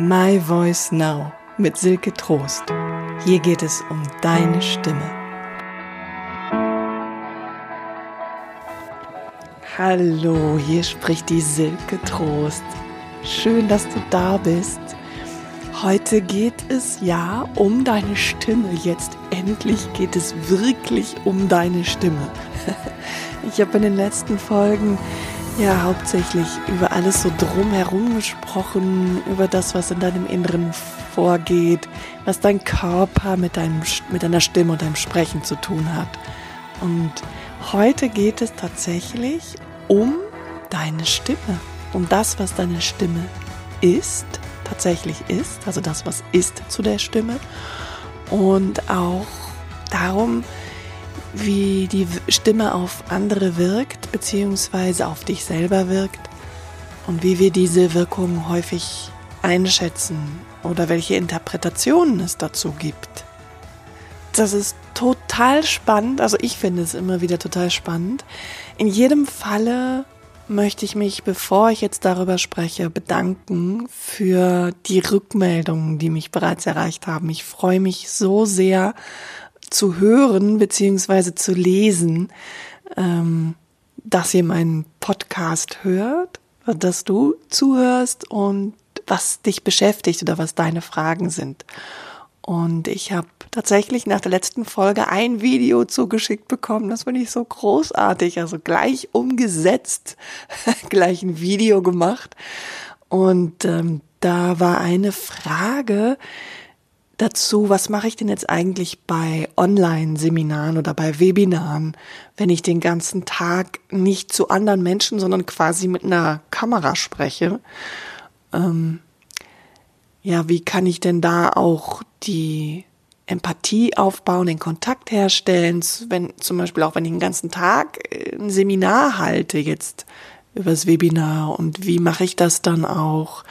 My Voice Now mit Silke Trost. Hier geht es um deine Stimme. Hallo, hier spricht die Silke Trost. Schön, dass du da bist. Heute geht es ja um deine Stimme. Jetzt endlich geht es wirklich um deine Stimme. Ich habe in den letzten Folgen ja hauptsächlich über alles so drumherum gesprochen, über das, was in deinem Inneren vorgeht, was dein Körper mit, deinem, mit deiner Stimme und deinem Sprechen zu tun hat. Und heute geht es tatsächlich um deine Stimme, um das, was deine Stimme ist, tatsächlich ist, also das, was ist zu der Stimme und auch darum, wie die Stimme auf andere wirkt, beziehungsweise auf dich selber wirkt und wie wir diese Wirkung häufig einschätzen oder welche Interpretationen es dazu gibt. Das ist total spannend, also ich finde es immer wieder total spannend. In jedem Falle möchte ich mich, bevor ich jetzt darüber spreche, bedanken für die Rückmeldungen, die mich bereits erreicht haben. Ich freue mich so sehr zu hören beziehungsweise zu lesen, ähm, dass ihr meinen Podcast hört, dass du zuhörst und was dich beschäftigt oder was deine Fragen sind. Und ich habe tatsächlich nach der letzten Folge ein Video zugeschickt bekommen. Das finde ich so großartig. Also gleich umgesetzt, gleich ein Video gemacht. Und ähm, da war eine Frage, dazu, was mache ich denn jetzt eigentlich bei Online-Seminaren oder bei Webinaren, wenn ich den ganzen Tag nicht zu anderen Menschen, sondern quasi mit einer Kamera spreche? Ähm, ja, wie kann ich denn da auch die Empathie aufbauen, den Kontakt herstellen, wenn zum Beispiel auch wenn ich den ganzen Tag äh, ein Seminar halte jetzt übers Webinar und wie mache ich das dann auch,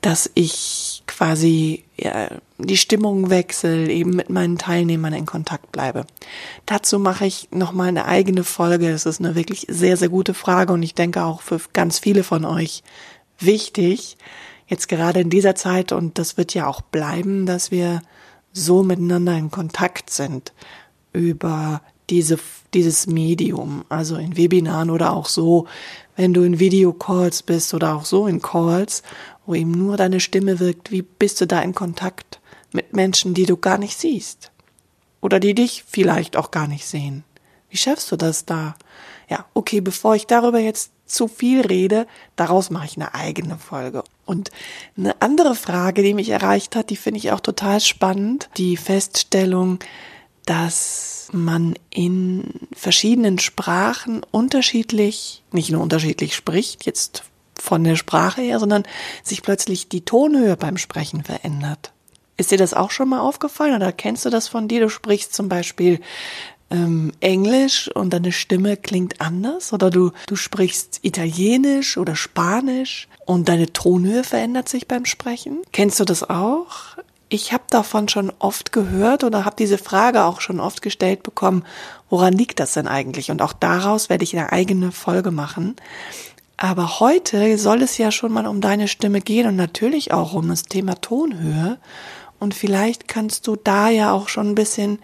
dass ich quasi ja, die Stimmung wechsle, eben mit meinen Teilnehmern in Kontakt bleibe. Dazu mache ich nochmal eine eigene Folge. Es ist eine wirklich sehr, sehr gute Frage und ich denke auch für ganz viele von euch wichtig, jetzt gerade in dieser Zeit und das wird ja auch bleiben, dass wir so miteinander in Kontakt sind über diese, dieses Medium, also in Webinaren oder auch so, wenn du in Videocalls bist oder auch so in Calls wo eben nur deine Stimme wirkt, wie bist du da in Kontakt mit Menschen, die du gar nicht siehst? Oder die dich vielleicht auch gar nicht sehen? Wie schaffst du das da? Ja, okay, bevor ich darüber jetzt zu viel rede, daraus mache ich eine eigene Folge. Und eine andere Frage, die mich erreicht hat, die finde ich auch total spannend, die Feststellung, dass man in verschiedenen Sprachen unterschiedlich, nicht nur unterschiedlich spricht, jetzt von der Sprache her, sondern sich plötzlich die Tonhöhe beim Sprechen verändert. Ist dir das auch schon mal aufgefallen oder kennst du das von dir? Du sprichst zum Beispiel ähm, Englisch und deine Stimme klingt anders oder du, du sprichst Italienisch oder Spanisch und deine Tonhöhe verändert sich beim Sprechen. Kennst du das auch? Ich habe davon schon oft gehört oder habe diese Frage auch schon oft gestellt bekommen, woran liegt das denn eigentlich? Und auch daraus werde ich eine eigene Folge machen. Aber heute soll es ja schon mal um deine Stimme gehen und natürlich auch um das Thema Tonhöhe. Und vielleicht kannst du da ja auch schon ein bisschen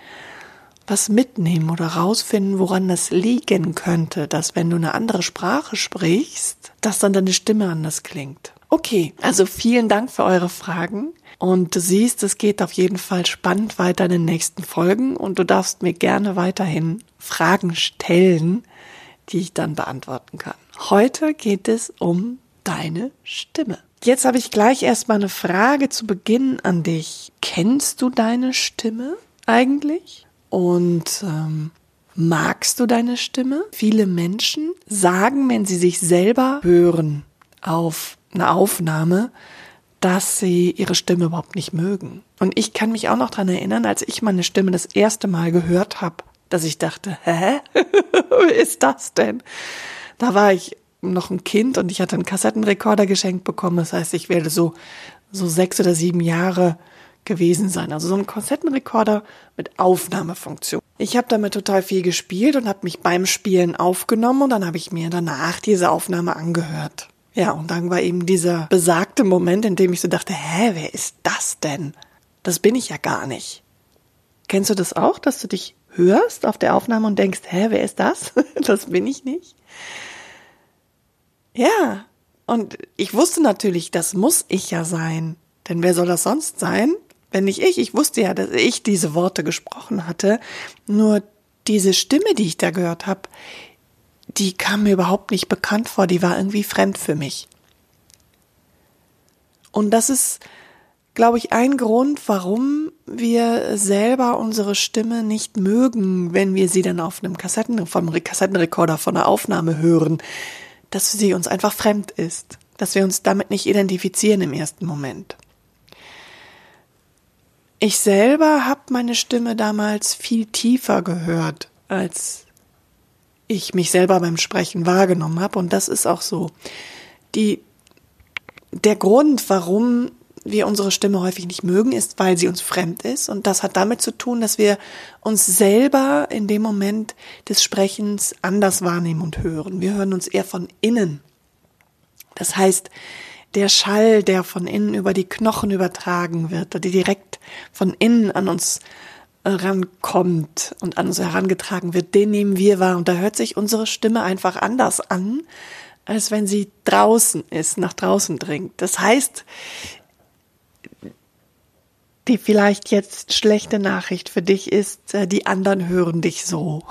was mitnehmen oder rausfinden, woran das liegen könnte, dass wenn du eine andere Sprache sprichst, dass dann deine Stimme anders klingt. Okay, also vielen Dank für eure Fragen. Und du siehst, es geht auf jeden Fall spannend weiter in den nächsten Folgen und du darfst mir gerne weiterhin Fragen stellen, die ich dann beantworten kann. Heute geht es um deine Stimme. Jetzt habe ich gleich erstmal eine Frage zu Beginn an dich. Kennst du deine Stimme eigentlich? Und ähm, magst du deine Stimme? Viele Menschen sagen, wenn sie sich selber hören auf eine Aufnahme, dass sie ihre Stimme überhaupt nicht mögen. Und ich kann mich auch noch dran erinnern, als ich meine Stimme das erste Mal gehört habe, dass ich dachte, hä? Wer ist das denn? Da war ich noch ein Kind und ich hatte einen Kassettenrekorder geschenkt bekommen. Das heißt, ich werde so, so sechs oder sieben Jahre gewesen sein. Also so ein Kassettenrekorder mit Aufnahmefunktion. Ich habe damit total viel gespielt und habe mich beim Spielen aufgenommen und dann habe ich mir danach diese Aufnahme angehört. Ja, und dann war eben dieser besagte Moment, in dem ich so dachte, hä, wer ist das denn? Das bin ich ja gar nicht. Kennst du das auch, dass du dich hörst auf der Aufnahme und denkst, hä, wer ist das? das bin ich nicht. Ja, und ich wusste natürlich, das muss ich ja sein. Denn wer soll das sonst sein? Wenn nicht ich. Ich wusste ja, dass ich diese Worte gesprochen hatte. Nur diese Stimme, die ich da gehört habe, die kam mir überhaupt nicht bekannt vor. Die war irgendwie fremd für mich. Und das ist, glaube ich, ein Grund, warum wir selber unsere Stimme nicht mögen, wenn wir sie dann auf einem Kassetten, vom Kassettenrekorder von der Aufnahme hören, dass sie uns einfach fremd ist, dass wir uns damit nicht identifizieren im ersten Moment. Ich selber habe meine Stimme damals viel tiefer gehört, als ich mich selber beim Sprechen wahrgenommen habe. Und das ist auch so. Die, der Grund, warum wir unsere Stimme häufig nicht mögen, ist, weil sie uns fremd ist. Und das hat damit zu tun, dass wir uns selber in dem Moment des Sprechens anders wahrnehmen und hören. Wir hören uns eher von innen. Das heißt, der Schall, der von innen über die Knochen übertragen wird, oder direkt von innen an uns rankommt und an uns herangetragen wird, den nehmen wir wahr. Und da hört sich unsere Stimme einfach anders an, als wenn sie draußen ist, nach draußen dringt. Das heißt, die vielleicht jetzt schlechte Nachricht für dich ist, äh, die anderen hören dich so,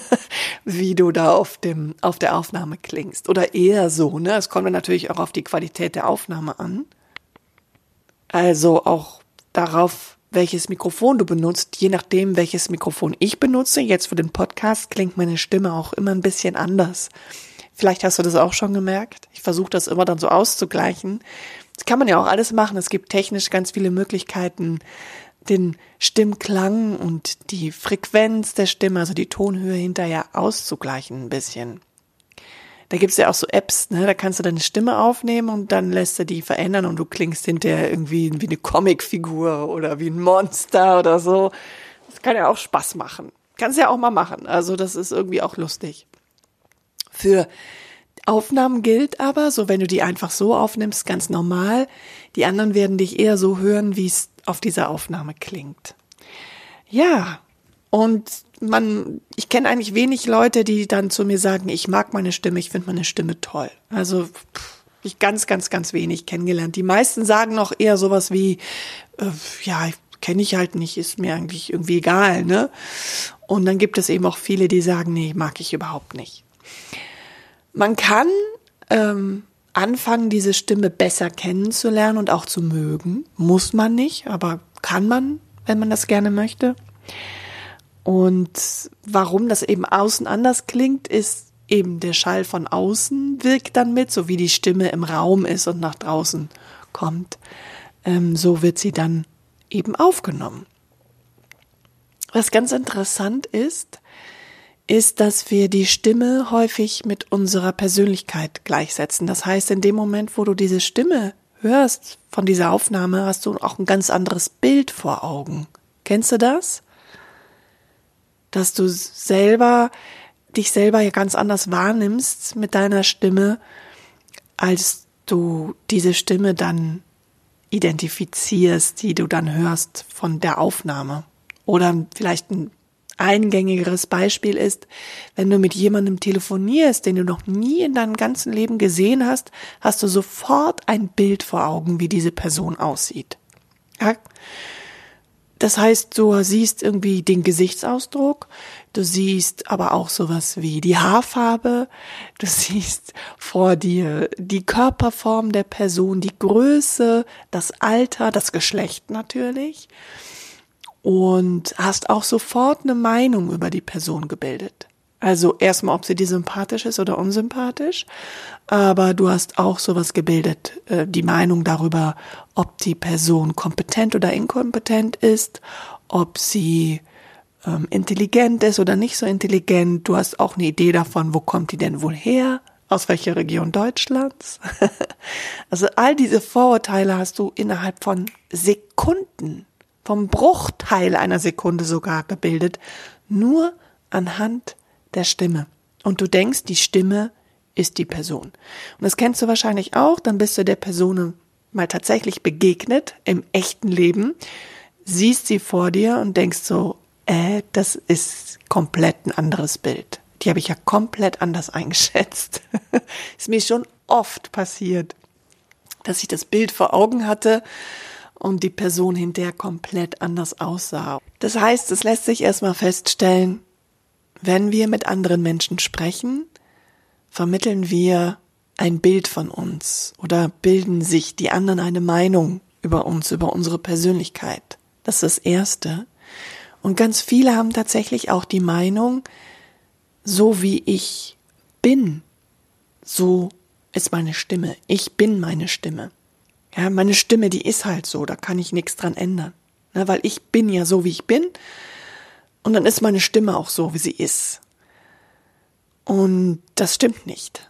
wie du da auf dem, auf der Aufnahme klingst. Oder eher so, ne? Es kommt natürlich auch auf die Qualität der Aufnahme an. Also auch darauf, welches Mikrofon du benutzt. Je nachdem, welches Mikrofon ich benutze, jetzt für den Podcast, klingt meine Stimme auch immer ein bisschen anders. Vielleicht hast du das auch schon gemerkt. Ich versuche das immer dann so auszugleichen, das kann man ja auch alles machen. Es gibt technisch ganz viele Möglichkeiten, den Stimmklang und die Frequenz der Stimme, also die Tonhöhe hinterher auszugleichen ein bisschen. Da gibt's ja auch so Apps, ne? da kannst du deine Stimme aufnehmen und dann lässt du die verändern und du klingst hinterher irgendwie wie eine Comicfigur oder wie ein Monster oder so. Das kann ja auch Spaß machen. Kannst ja auch mal machen. Also das ist irgendwie auch lustig. Für Aufnahmen gilt aber, so wenn du die einfach so aufnimmst, ganz normal. Die anderen werden dich eher so hören, wie es auf dieser Aufnahme klingt. Ja, und man, ich kenne eigentlich wenig Leute, die dann zu mir sagen, ich mag meine Stimme, ich finde meine Stimme toll. Also ich ganz, ganz, ganz wenig kennengelernt. Die meisten sagen noch eher sowas wie, äh, ja, kenne ich halt nicht, ist mir eigentlich irgendwie egal, ne? Und dann gibt es eben auch viele, die sagen, nee, mag ich überhaupt nicht. Man kann ähm, anfangen, diese Stimme besser kennenzulernen und auch zu mögen. Muss man nicht, aber kann man, wenn man das gerne möchte. Und warum das eben außen anders klingt, ist eben der Schall von außen wirkt dann mit, so wie die Stimme im Raum ist und nach draußen kommt. Ähm, so wird sie dann eben aufgenommen. Was ganz interessant ist, ist, dass wir die Stimme häufig mit unserer Persönlichkeit gleichsetzen. Das heißt, in dem Moment, wo du diese Stimme hörst von dieser Aufnahme, hast du auch ein ganz anderes Bild vor Augen. Kennst du das? Dass du selber dich selber ja ganz anders wahrnimmst mit deiner Stimme, als du diese Stimme dann identifizierst, die du dann hörst von der Aufnahme. Oder vielleicht ein eingängigeres Beispiel ist, wenn du mit jemandem telefonierst, den du noch nie in deinem ganzen Leben gesehen hast, hast du sofort ein Bild vor Augen, wie diese Person aussieht. Ja? Das heißt, du siehst irgendwie den Gesichtsausdruck, du siehst aber auch sowas wie die Haarfarbe, du siehst vor dir die Körperform der Person, die Größe, das Alter, das Geschlecht natürlich und hast auch sofort eine Meinung über die Person gebildet. Also erstmal, ob sie dir sympathisch ist oder unsympathisch, aber du hast auch sowas gebildet, äh, die Meinung darüber, ob die Person kompetent oder inkompetent ist, ob sie ähm, intelligent ist oder nicht so intelligent. Du hast auch eine Idee davon, wo kommt die denn wohl her, aus welcher Region Deutschlands. also all diese Vorurteile hast du innerhalb von Sekunden vom Bruchteil einer Sekunde sogar gebildet, nur anhand der Stimme. Und du denkst, die Stimme ist die Person. Und das kennst du wahrscheinlich auch, dann bist du der Person mal tatsächlich begegnet im echten Leben, siehst sie vor dir und denkst so, äh, das ist komplett ein anderes Bild. Die habe ich ja komplett anders eingeschätzt. ist mir schon oft passiert, dass ich das Bild vor Augen hatte und die Person hinterher komplett anders aussah. Das heißt, es lässt sich erstmal feststellen, wenn wir mit anderen Menschen sprechen, vermitteln wir ein Bild von uns oder bilden sich die anderen eine Meinung über uns, über unsere Persönlichkeit. Das ist das Erste. Und ganz viele haben tatsächlich auch die Meinung, so wie ich bin, so ist meine Stimme. Ich bin meine Stimme. Ja, meine Stimme, die ist halt so, da kann ich nichts dran ändern. Na, weil ich bin ja so, wie ich bin. Und dann ist meine Stimme auch so, wie sie ist. Und das stimmt nicht.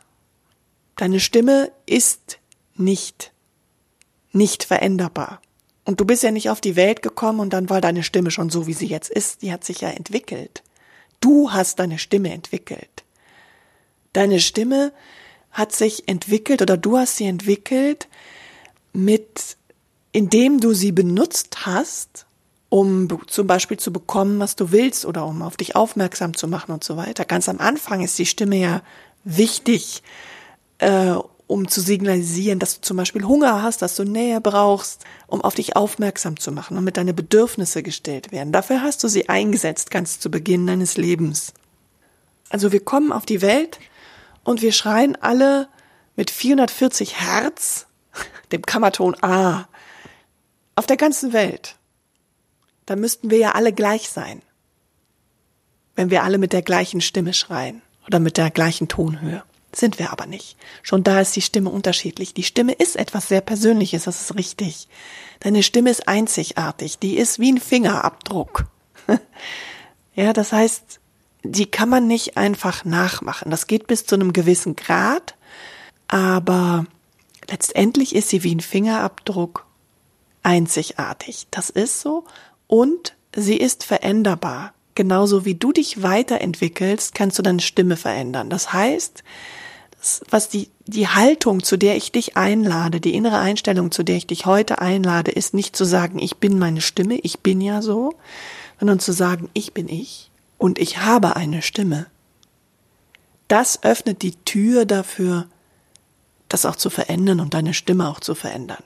Deine Stimme ist nicht, nicht veränderbar. Und du bist ja nicht auf die Welt gekommen und dann war deine Stimme schon so, wie sie jetzt ist. Die hat sich ja entwickelt. Du hast deine Stimme entwickelt. Deine Stimme hat sich entwickelt oder du hast sie entwickelt mit, indem du sie benutzt hast, um zum Beispiel zu bekommen, was du willst oder um auf dich aufmerksam zu machen und so weiter. Ganz am Anfang ist die Stimme ja wichtig, äh, um zu signalisieren, dass du zum Beispiel Hunger hast, dass du Nähe brauchst, um auf dich aufmerksam zu machen, damit deine Bedürfnisse gestellt werden. Dafür hast du sie eingesetzt, ganz zu Beginn deines Lebens. Also wir kommen auf die Welt und wir schreien alle mit 440 Hertz, dem Kammerton A, auf der ganzen Welt. Da müssten wir ja alle gleich sein, wenn wir alle mit der gleichen Stimme schreien oder mit der gleichen Tonhöhe. Sind wir aber nicht. Schon da ist die Stimme unterschiedlich. Die Stimme ist etwas sehr Persönliches, das ist richtig. Deine Stimme ist einzigartig, die ist wie ein Fingerabdruck. ja, das heißt, die kann man nicht einfach nachmachen. Das geht bis zu einem gewissen Grad, aber letztendlich ist sie wie ein Fingerabdruck einzigartig. Das ist so und sie ist veränderbar. Genauso wie du dich weiterentwickelst, kannst du deine Stimme verändern. Das heißt, was die, die Haltung, zu der ich dich einlade, die innere Einstellung, zu der ich dich heute einlade, ist nicht zu sagen, ich bin meine Stimme, ich bin ja so, sondern zu sagen, ich bin ich und ich habe eine Stimme. Das öffnet die Tür dafür, das auch zu verändern und deine Stimme auch zu verändern.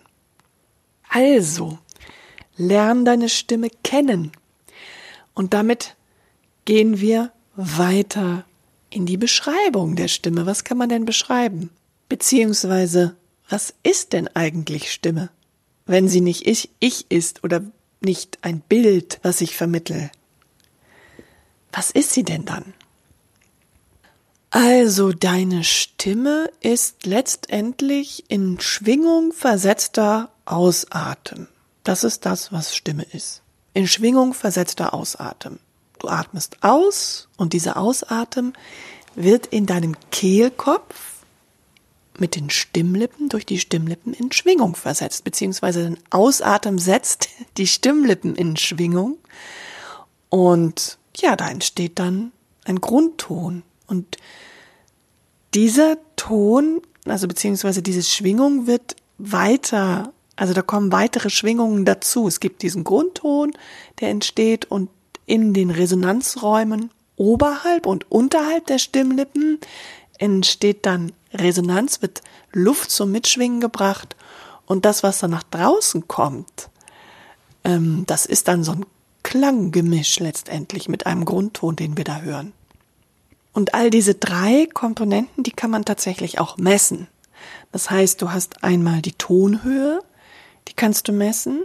Also, lern deine Stimme kennen. Und damit gehen wir weiter in die Beschreibung der Stimme. Was kann man denn beschreiben? Beziehungsweise, was ist denn eigentlich Stimme? Wenn sie nicht ich, ich ist oder nicht ein Bild, was ich vermittel. Was ist sie denn dann? Also deine Stimme ist letztendlich in Schwingung versetzter Ausatmen. Das ist das, was Stimme ist. In Schwingung versetzter Ausatmen. Du atmest aus und dieser Ausatmen wird in deinem Kehlkopf mit den Stimmlippen durch die Stimmlippen in Schwingung versetzt, beziehungsweise den Ausatmen setzt die Stimmlippen in Schwingung und ja, da entsteht dann ein Grundton und dieser Ton, also beziehungsweise diese Schwingung wird weiter, also da kommen weitere Schwingungen dazu. Es gibt diesen Grundton, der entsteht und in den Resonanzräumen oberhalb und unterhalb der Stimmlippen entsteht dann Resonanz, wird Luft zum Mitschwingen gebracht und das, was dann nach draußen kommt, ähm, das ist dann so ein Klanggemisch letztendlich mit einem Grundton, den wir da hören. Und all diese drei Komponenten, die kann man tatsächlich auch messen. Das heißt, du hast einmal die Tonhöhe, die kannst du messen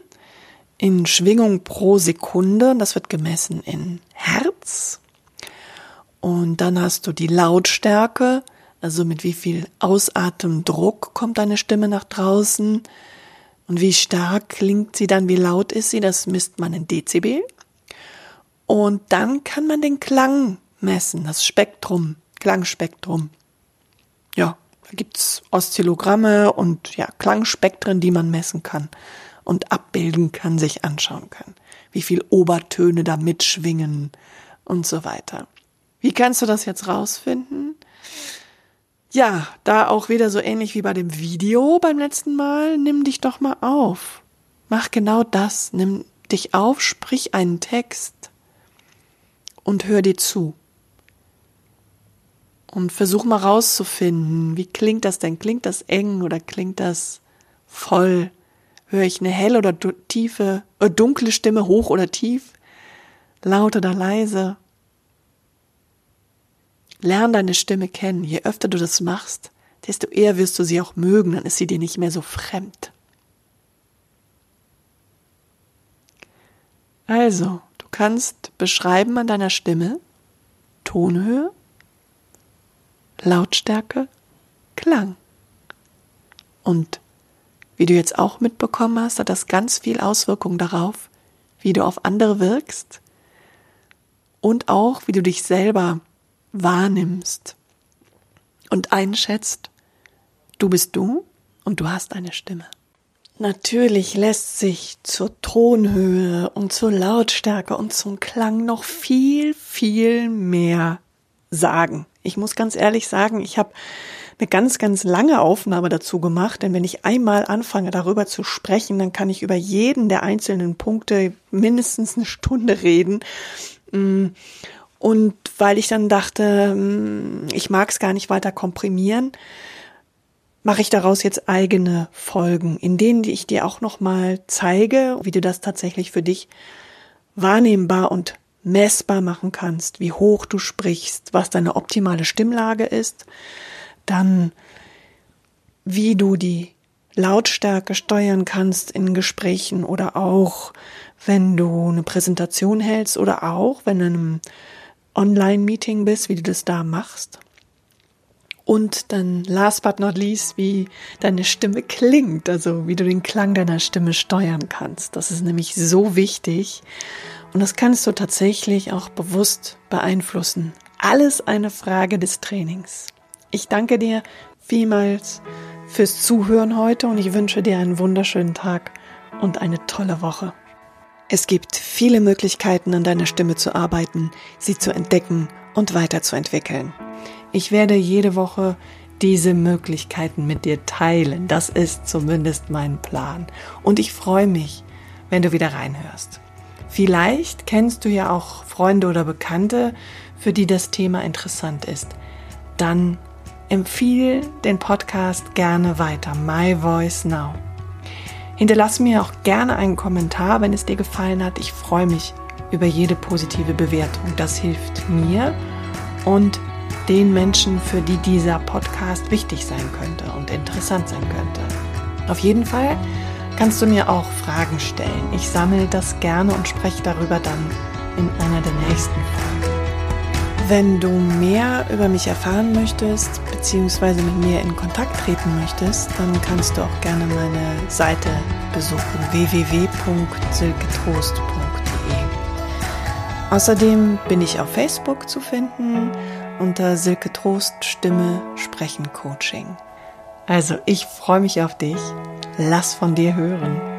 in Schwingung pro Sekunde. Das wird gemessen in Hertz. Und dann hast du die Lautstärke, also mit wie viel Ausatemdruck kommt deine Stimme nach draußen und wie stark klingt sie dann, wie laut ist sie, das misst man in Dezibel. Und dann kann man den Klang messen, das Spektrum, Klangspektrum. Ja, da gibt's Oszillogramme und ja, Klangspektren, die man messen kann und abbilden kann, sich anschauen kann. Wie viel Obertöne da mitschwingen und so weiter. Wie kannst du das jetzt rausfinden? Ja, da auch wieder so ähnlich wie bei dem Video beim letzten Mal, nimm dich doch mal auf. Mach genau das, nimm dich auf, sprich einen Text und hör dir zu. Und versuch mal rauszufinden, wie klingt das denn? Klingt das eng oder klingt das voll? Höre ich eine helle oder tiefe, äh, dunkle Stimme, hoch oder tief? Laut oder leise? Lern deine Stimme kennen. Je öfter du das machst, desto eher wirst du sie auch mögen, dann ist sie dir nicht mehr so fremd. Also, du kannst beschreiben an deiner Stimme Tonhöhe, Lautstärke, Klang. Und wie du jetzt auch mitbekommen hast, hat das ganz viel Auswirkungen darauf, wie du auf andere wirkst und auch wie du dich selber wahrnimmst und einschätzt, du bist du und du hast eine Stimme. Natürlich lässt sich zur Tonhöhe und zur Lautstärke und zum Klang noch viel, viel mehr sagen. Ich muss ganz ehrlich sagen, ich habe eine ganz, ganz lange Aufnahme dazu gemacht, denn wenn ich einmal anfange darüber zu sprechen, dann kann ich über jeden der einzelnen Punkte mindestens eine Stunde reden. Mm. Und weil ich dann dachte, mm, ich mag es gar nicht weiter komprimieren, mache ich daraus jetzt eigene Folgen, in denen ich dir auch nochmal zeige, wie du das tatsächlich für dich wahrnehmbar und messbar machen kannst, wie hoch du sprichst, was deine optimale Stimmlage ist, dann wie du die Lautstärke steuern kannst in Gesprächen oder auch wenn du eine Präsentation hältst oder auch wenn du in einem Online-Meeting bist, wie du das da machst. Und dann last but not least, wie deine Stimme klingt, also wie du den Klang deiner Stimme steuern kannst. Das ist nämlich so wichtig. Und das kannst du tatsächlich auch bewusst beeinflussen. Alles eine Frage des Trainings. Ich danke dir vielmals fürs Zuhören heute und ich wünsche dir einen wunderschönen Tag und eine tolle Woche. Es gibt viele Möglichkeiten, an deiner Stimme zu arbeiten, sie zu entdecken und weiterzuentwickeln. Ich werde jede Woche diese Möglichkeiten mit dir teilen. Das ist zumindest mein Plan. Und ich freue mich, wenn du wieder reinhörst. Vielleicht kennst du ja auch Freunde oder Bekannte, für die das Thema interessant ist. Dann empfiehl den Podcast gerne weiter. My Voice Now. Hinterlass mir auch gerne einen Kommentar, wenn es dir gefallen hat. Ich freue mich über jede positive Bewertung. Das hilft mir und den Menschen, für die dieser Podcast wichtig sein könnte und interessant sein könnte. Auf jeden Fall kannst du mir auch Fragen stellen. Ich sammle das gerne und spreche darüber dann in einer der nächsten Folgen. Wenn du mehr über mich erfahren möchtest, beziehungsweise mit mir in Kontakt treten möchtest, dann kannst du auch gerne meine Seite besuchen www.silketrost.de. Außerdem bin ich auf Facebook zu finden unter Silke Trost Stimme Sprechen Coaching. Also ich freue mich auf dich. Lass von dir hören.